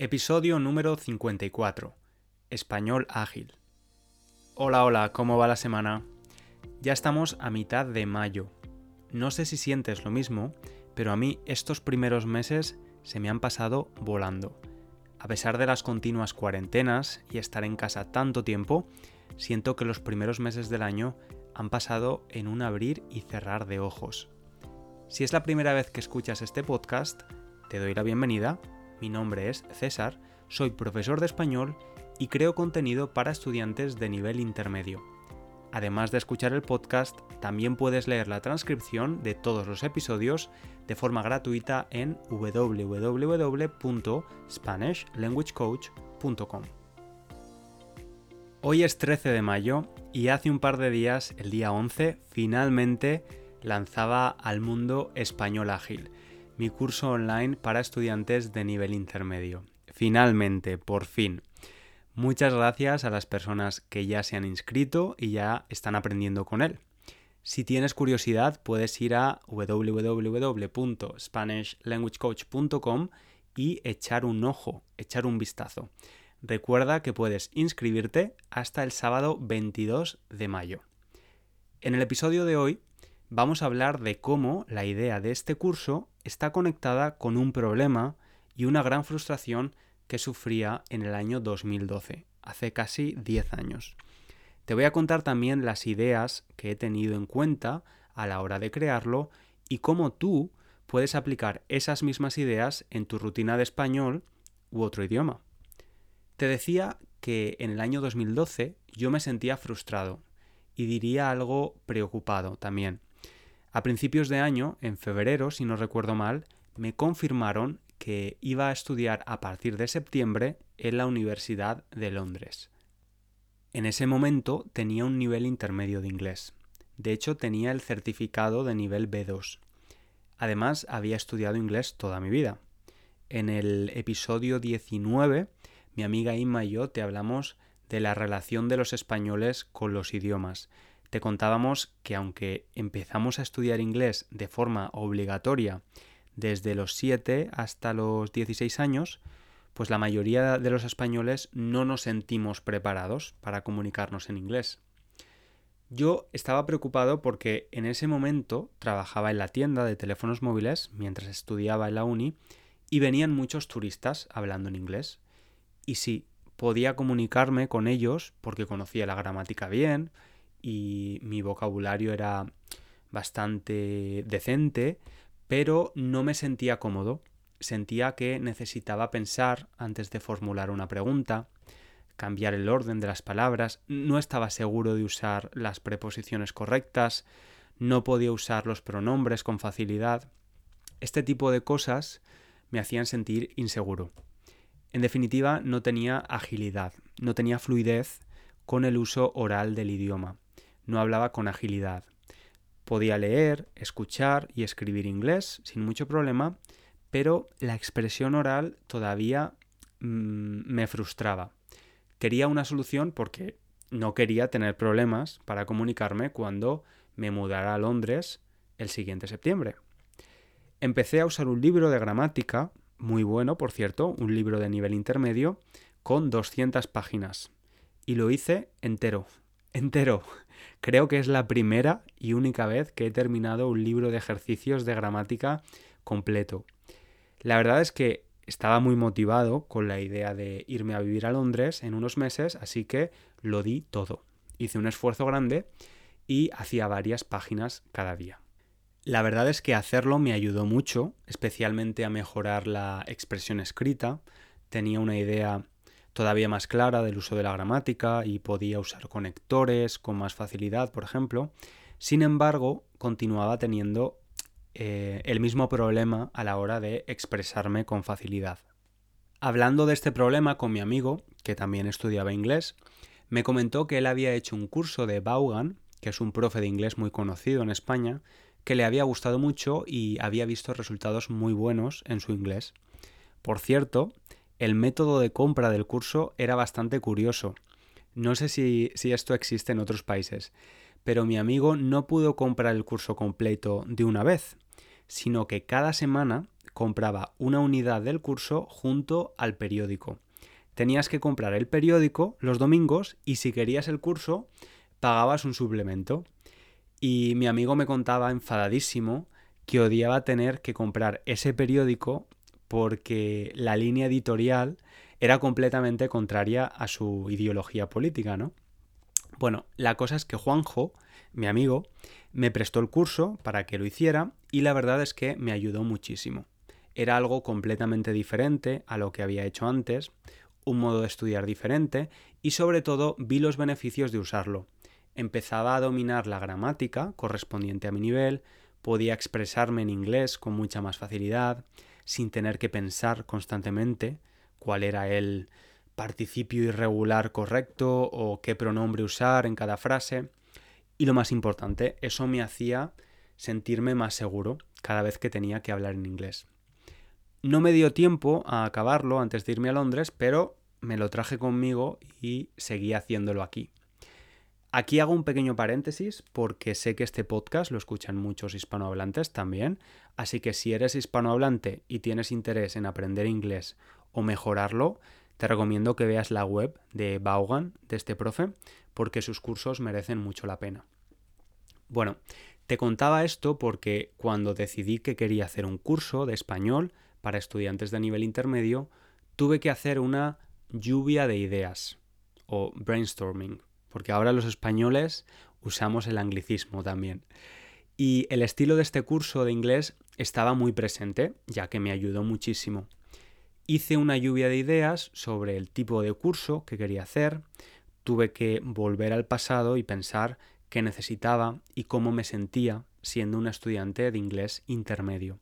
Episodio número 54. Español ágil. Hola, hola, ¿cómo va la semana? Ya estamos a mitad de mayo. No sé si sientes lo mismo, pero a mí estos primeros meses se me han pasado volando. A pesar de las continuas cuarentenas y estar en casa tanto tiempo, siento que los primeros meses del año han pasado en un abrir y cerrar de ojos. Si es la primera vez que escuchas este podcast, te doy la bienvenida. Mi nombre es César, soy profesor de español y creo contenido para estudiantes de nivel intermedio. Además de escuchar el podcast, también puedes leer la transcripción de todos los episodios de forma gratuita en www.spanishlanguagecoach.com. Hoy es 13 de mayo y hace un par de días, el día 11, finalmente lanzaba al mundo Español Ágil, mi curso online para estudiantes de nivel intermedio. Finalmente, por fin. Muchas gracias a las personas que ya se han inscrito y ya están aprendiendo con él. Si tienes curiosidad, puedes ir a www.spanishlanguagecoach.com y echar un ojo, echar un vistazo. Recuerda que puedes inscribirte hasta el sábado 22 de mayo. En el episodio de hoy vamos a hablar de cómo la idea de este curso está conectada con un problema y una gran frustración que sufría en el año 2012, hace casi 10 años. Te voy a contar también las ideas que he tenido en cuenta a la hora de crearlo y cómo tú puedes aplicar esas mismas ideas en tu rutina de español u otro idioma. Te decía que en el año 2012 yo me sentía frustrado y diría algo preocupado también. A principios de año, en febrero, si no recuerdo mal, me confirmaron que iba a estudiar a partir de septiembre en la Universidad de Londres. En ese momento tenía un nivel intermedio de inglés. De hecho, tenía el certificado de nivel B2. Además, había estudiado inglés toda mi vida. En el episodio 19, mi amiga Inma y yo te hablamos de la relación de los españoles con los idiomas te contábamos que aunque empezamos a estudiar inglés de forma obligatoria desde los 7 hasta los 16 años, pues la mayoría de los españoles no nos sentimos preparados para comunicarnos en inglés. Yo estaba preocupado porque en ese momento trabajaba en la tienda de teléfonos móviles mientras estudiaba en la uni y venían muchos turistas hablando en inglés. Y sí, podía comunicarme con ellos porque conocía la gramática bien, y mi vocabulario era bastante decente, pero no me sentía cómodo. Sentía que necesitaba pensar antes de formular una pregunta, cambiar el orden de las palabras, no estaba seguro de usar las preposiciones correctas, no podía usar los pronombres con facilidad. Este tipo de cosas me hacían sentir inseguro. En definitiva, no tenía agilidad, no tenía fluidez con el uso oral del idioma no hablaba con agilidad. Podía leer, escuchar y escribir inglés sin mucho problema, pero la expresión oral todavía mm, me frustraba. Quería una solución porque no quería tener problemas para comunicarme cuando me mudara a Londres el siguiente septiembre. Empecé a usar un libro de gramática, muy bueno por cierto, un libro de nivel intermedio, con 200 páginas. Y lo hice entero, entero. Creo que es la primera y única vez que he terminado un libro de ejercicios de gramática completo. La verdad es que estaba muy motivado con la idea de irme a vivir a Londres en unos meses, así que lo di todo. Hice un esfuerzo grande y hacía varias páginas cada día. La verdad es que hacerlo me ayudó mucho, especialmente a mejorar la expresión escrita. Tenía una idea todavía más clara del uso de la gramática y podía usar conectores con más facilidad, por ejemplo. Sin embargo, continuaba teniendo eh, el mismo problema a la hora de expresarme con facilidad. Hablando de este problema con mi amigo, que también estudiaba inglés, me comentó que él había hecho un curso de Vaughan, que es un profe de inglés muy conocido en España, que le había gustado mucho y había visto resultados muy buenos en su inglés. Por cierto, el método de compra del curso era bastante curioso. No sé si, esto existe en otros países, pero mi amigo no pudo comprar el curso completo de una vez, sino que cada semana compraba una unidad del curso junto al periódico. Tenías que comprar el periódico los domingos y si querías el curso pagabas un suplemento. Y mi amigo me contaba enfadadísimo que odiaba tener que comprar ese periódico porque la línea editorial era completamente contraria a su ideología política, ¿no? Bueno, la cosa es que Juanjo, mi amigo, me prestó el curso para que lo hiciera y la verdad es que me ayudó muchísimo. Era algo completamente diferente a lo que había hecho antes, un modo de estudiar diferente y sobre todo vi los beneficios de usarlo. Empezaba a dominar la gramática correspondiente a mi nivel, podía expresarme en inglés con mucha más facilidad, sin tener que pensar constantemente cuál era el participio irregular correcto o qué pronombre usar en cada frase. Y lo más importante, eso me hacía sentirme más seguro cada vez que tenía que hablar en inglés. No me dio tiempo a acabarlo antes de irme a Londres, pero me lo traje conmigo y seguí haciéndolo aquí. Aquí hago un pequeño paréntesis porque sé que este podcast lo escuchan muchos hispanohablantes también, así que si eres hispanohablante y tienes interés en aprender inglés o mejorarlo, te recomiendo que veas la web de Vaughan, de este profe, porque sus cursos merecen mucho la pena. Bueno, te contaba esto porque cuando decidí que quería hacer un curso de español para estudiantes de nivel intermedio, tuve que hacer una lluvia de ideas o brainstorming, porque ahora los españoles usamos el anglicismo también. Y el estilo de este curso de inglés estaba muy presente, ya que me ayudó muchísimo. Hice una lluvia de ideas sobre el tipo de curso que quería hacer, tuve que volver al pasado y pensar qué necesitaba y cómo me sentía siendo un estudiante de inglés intermedio.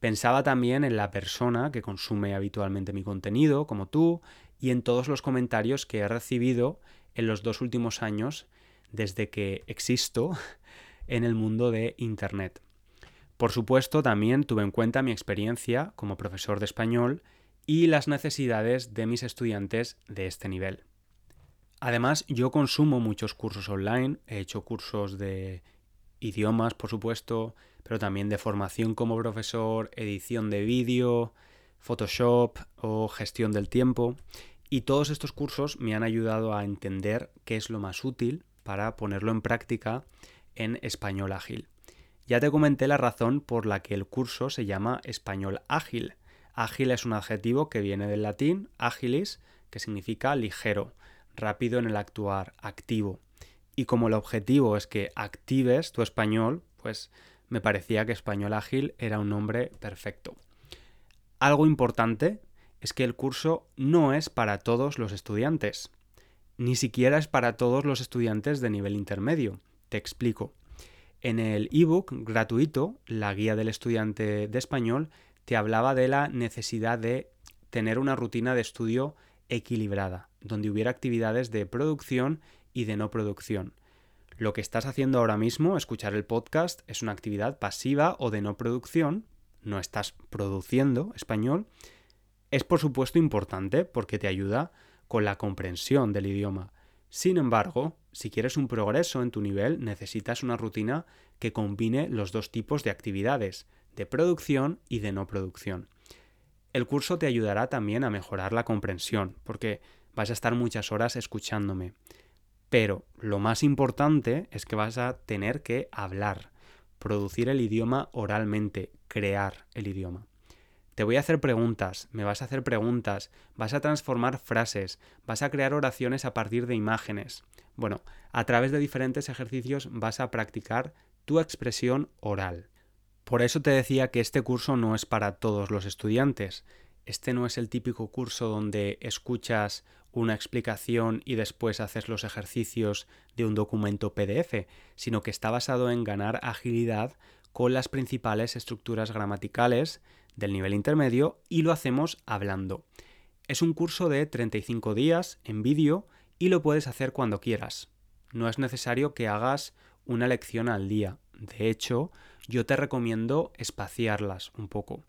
Pensaba también en la persona que consume habitualmente mi contenido, como tú, y en todos los comentarios que he recibido en los dos últimos años desde que existo en el mundo de Internet. Por supuesto, también tuve en cuenta mi experiencia como profesor de español y las necesidades de mis estudiantes de este nivel. Además, yo consumo muchos cursos online, he hecho cursos de idiomas, por supuesto, pero también de formación como profesor, edición de vídeo, Photoshop o gestión del tiempo. Y todos estos cursos me han ayudado a entender qué es lo más útil para ponerlo en práctica en español ágil. Ya te comenté la razón por la que el curso se llama español ágil. Ágil es un adjetivo que viene del latín agilis, que significa ligero rápido en el actuar, activo. Y como el objetivo es que actives tu español, pues me parecía que español ágil era un nombre perfecto. Algo importante es que el curso no es para todos los estudiantes. Ni siquiera es para todos los estudiantes de nivel intermedio. Te explico. En el ebook gratuito, la guía del estudiante de español te hablaba de la necesidad de tener una rutina de estudio equilibrada, donde hubiera actividades de producción y de no producción. Lo que estás haciendo ahora mismo, escuchar el podcast, es una actividad pasiva o de no producción, no estás produciendo español, es por supuesto importante porque te ayuda con la comprensión del idioma. Sin embargo, si quieres un progreso en tu nivel, necesitas una rutina que combine los dos tipos de actividades, de producción y de no producción. El curso te ayudará también a mejorar la comprensión, porque vas a estar muchas horas escuchándome. Pero lo más importante es que vas a tener que hablar, producir el idioma oralmente, crear el idioma. Te voy a hacer preguntas, me vas a hacer preguntas, vas a transformar frases, vas a crear oraciones a partir de imágenes. Bueno, a través de diferentes ejercicios vas a practicar tu expresión oral. Por eso te decía que este curso no es para todos los estudiantes. Este no es el típico curso donde escuchas una explicación y después haces los ejercicios de un documento PDF, sino que está basado en ganar agilidad con las principales estructuras gramaticales del nivel intermedio y lo hacemos hablando. Es un curso de 35 días en vídeo y lo puedes hacer cuando quieras. No es necesario que hagas una lección al día. De hecho, yo te recomiendo espaciarlas un poco.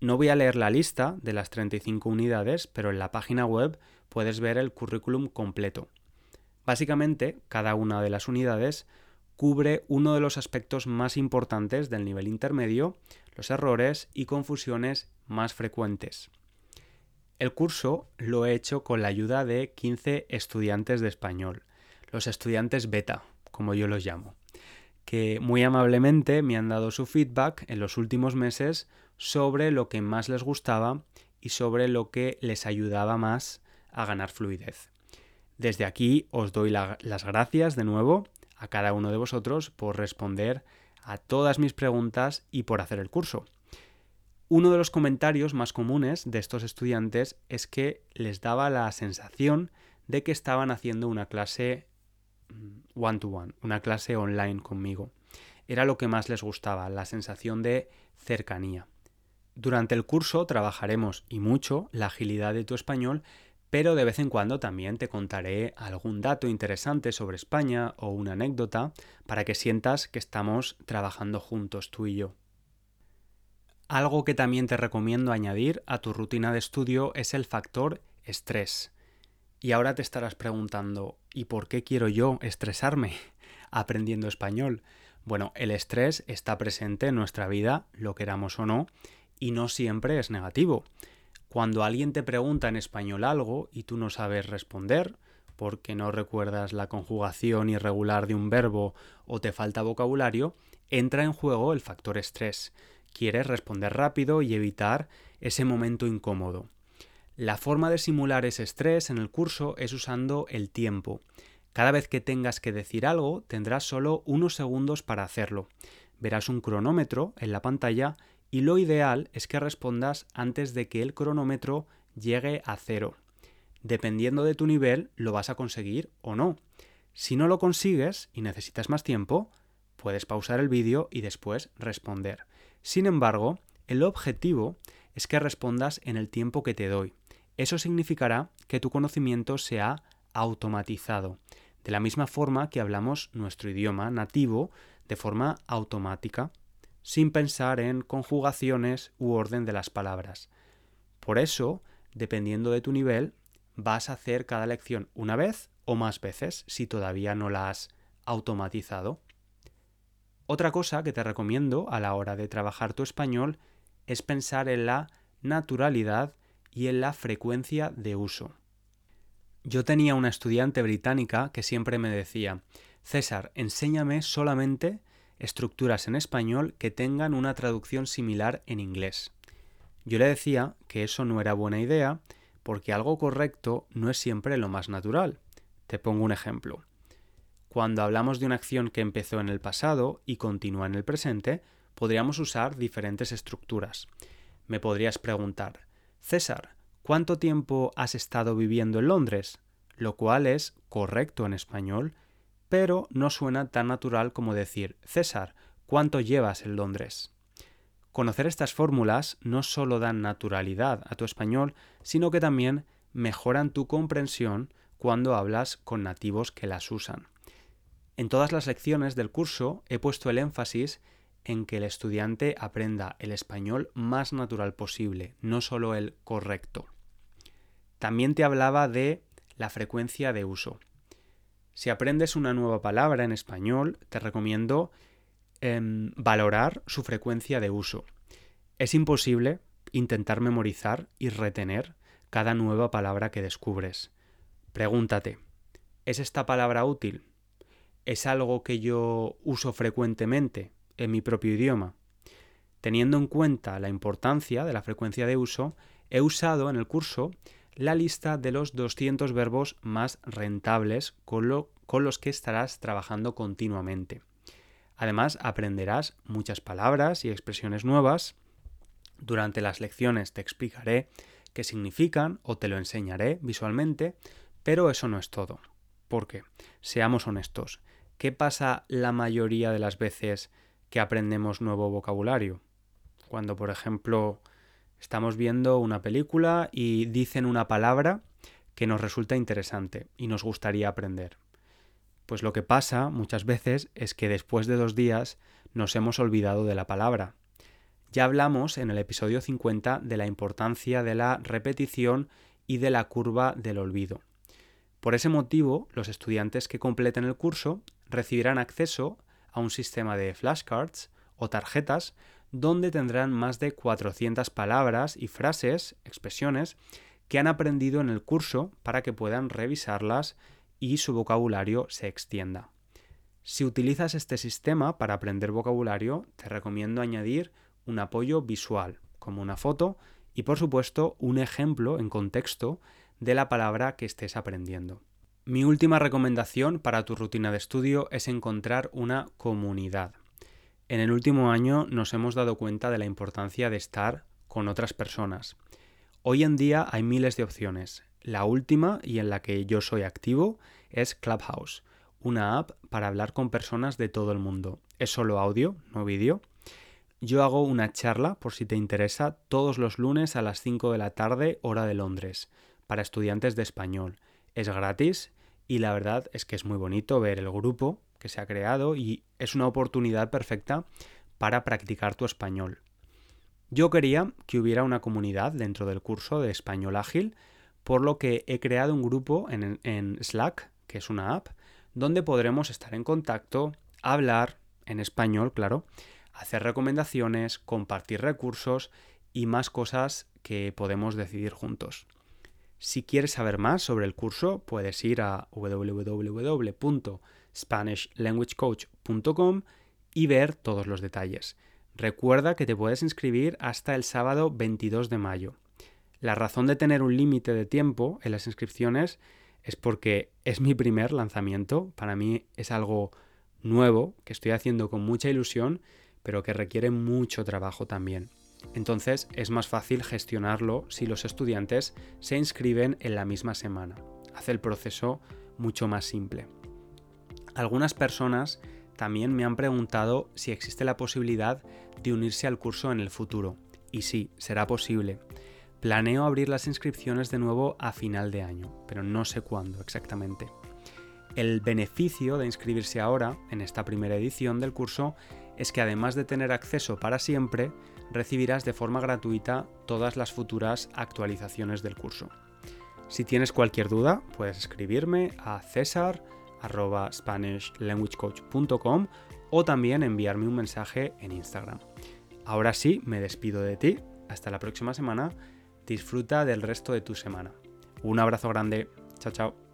No voy a leer la lista de las 35 unidades, pero en la página web puedes ver el currículum completo. Básicamente, cada una de las unidades cubre uno de los aspectos más importantes del nivel intermedio, los errores y confusiones más frecuentes. El curso lo he hecho con la ayuda de 15 estudiantes de español, los estudiantes beta, como yo los llamo, que muy amablemente me han dado su feedback en los últimos meses sobre lo que más les gustaba y sobre lo que les ayudaba más a ganar fluidez. Desde aquí os doy las gracias de nuevo a cada uno de vosotros por responder a todas mis preguntas y por hacer el curso. Uno de los comentarios más comunes de estos estudiantes es que les daba la sensación de que estaban haciendo una clase one to one, una clase online conmigo. Era lo que más les gustaba, la sensación de cercanía. Durante el curso trabajaremos y mucho la agilidad de tu español, pero de vez en cuando también te contaré algún dato interesante sobre España o una anécdota para que sientas que estamos trabajando juntos tú y yo. Algo que también te recomiendo añadir a tu rutina de estudio es el factor estrés. Y ahora te estarás preguntando, ¿y por qué quiero yo estresarme aprendiendo español? Bueno, el estrés está presente en nuestra vida, lo queramos o no, y no siempre es negativo. Cuando alguien te pregunta en español algo y tú no sabes responder, porque no recuerdas la conjugación irregular de un verbo o te falta vocabulario, entra en juego el factor estrés quieres responder rápido y evitar ese momento incómodo. La forma de simular ese estrés en el curso es usando el tiempo. Cada vez que tengas que decir algo, tendrás solo unos segundos para hacerlo. Verás un cronómetro en la pantalla y lo ideal es que respondas antes de que el cronómetro llegue a cero. Dependiendo de tu nivel, lo vas a conseguir o no. Si no lo consigues y necesitas más tiempo, puedes pausar el vídeo y después responder. Sin embargo, el objetivo es que respondas en el tiempo que te doy. Eso significará que tu conocimiento se ha automatizado, de la misma forma que hablamos nuestro idioma nativo de forma automática, sin pensar en conjugaciones u orden de las palabras. Por eso, dependiendo de tu nivel, vas a hacer cada lección una vez o más veces si todavía no la has automatizado. Otra cosa que te recomiendo a la hora de trabajar tu español es pensar en la naturalidad y en la frecuencia de uso. Yo tenía una estudiante británica que siempre me decía, César, enséñame solamente estructuras en español que tengan una traducción similar en inglés. Yo le decía que eso no era buena idea porque algo correcto no es siempre lo más natural. Te pongo un ejemplo. Cuando hablamos de una acción que empezó en el pasado y continúa en el presente, podríamos usar diferentes estructuras. Me podrías preguntar, César, ¿cuánto tiempo has estado viviendo en Londres? Lo cual es correcto en español, pero no suena tan natural como decir, César, ¿cuánto llevas en Londres? Conocer estas fórmulas no solo dan naturalidad a tu español, sino que también mejoran tu comprensión cuando hablas con nativos que las usan. En todas las lecciones del curso he puesto el énfasis en que el estudiante aprenda el español más natural posible, no solo el correcto. También te hablaba de la frecuencia de uso. Si aprendes una nueva palabra en español, te recomiendo em, valorar su frecuencia de uso. Es imposible intentar memorizar y retener cada nueva palabra que descubres. Pregúntate, ¿es esta palabra útil? es algo que yo uso frecuentemente en mi propio idioma. Teniendo en cuenta la importancia de la frecuencia de uso, he usado en el curso la lista de los 200 verbos más rentables con, los que estarás trabajando continuamente. Además, aprenderás muchas palabras y expresiones nuevas. Durante las lecciones te explicaré qué significan o te lo enseñaré visualmente, pero eso no es todo. Porque, seamos honestos, ¿qué pasa la mayoría de las veces que aprendemos nuevo vocabulario? Cuando, por ejemplo, estamos viendo una película y dicen una palabra que nos resulta interesante y nos gustaría aprender. Pues lo que pasa muchas veces es que después de dos días nos hemos olvidado de la palabra. Ya hablamos en el episodio 50 de la importancia de la repetición y de la curva del olvido. Por ese motivo, los estudiantes que completen el curso recibirán acceso a un sistema de flashcards o tarjetas donde tendrán más de 400 palabras y frases, expresiones, que han aprendido en el curso para que puedan revisarlas y su vocabulario se extienda. Si utilizas este sistema para aprender vocabulario, te recomiendo añadir un apoyo visual, como una foto, y por supuesto un ejemplo en contexto de la palabra que estés aprendiendo. Mi última recomendación para tu rutina de estudio es encontrar una comunidad. En el último año nos hemos dado cuenta de la importancia de estar con otras personas. Hoy en día hay miles de opciones. La última y en la que yo soy activo es Clubhouse, una app para hablar con personas de todo el mundo. Es solo audio, no vídeo. Yo hago una charla, por si te interesa, todos los lunes a las 5 de la tarde, hora de Londres, para estudiantes de español. Es gratis y la verdad es que es muy bonito ver el grupo que se ha creado y es una oportunidad perfecta para practicar tu español. Yo quería que hubiera una comunidad dentro del curso de español ágil, por lo que he creado un grupo en, Slack, que es una app, donde podremos estar en contacto, hablar en español, claro, hacer recomendaciones, compartir recursos y más cosas que podemos decidir juntos. Si quieres saber más sobre el curso, puedes ir a www.spanishlanguagecoach.com y ver todos los detalles. Recuerda que te puedes inscribir hasta el sábado 22 de mayo. La razón de tener un límite de tiempo en las inscripciones es porque es mi primer lanzamiento. Para mí es algo nuevo que estoy haciendo con mucha ilusión, pero que requiere mucho trabajo también. Entonces es más fácil gestionarlo si los estudiantes se inscriben en la misma semana. Hace el proceso mucho más simple. Algunas personas también me han preguntado si existe la posibilidad de unirse al curso en el futuro. Y sí, será posible. Planeo abrir las inscripciones de nuevo a final de año, pero no sé cuándo exactamente. El beneficio de inscribirse ahora, en esta primera edición del curso, es que además de tener acceso para siempre, recibirás de forma gratuita todas las futuras actualizaciones del curso. Si tienes cualquier duda, puedes escribirme a cesar arroba SpanishLanguageCoach.com o también enviarme un mensaje en Instagram. Ahora sí, me despido de ti. Hasta la próxima semana. Disfruta del resto de tu semana. Un abrazo grande. Chao, chao.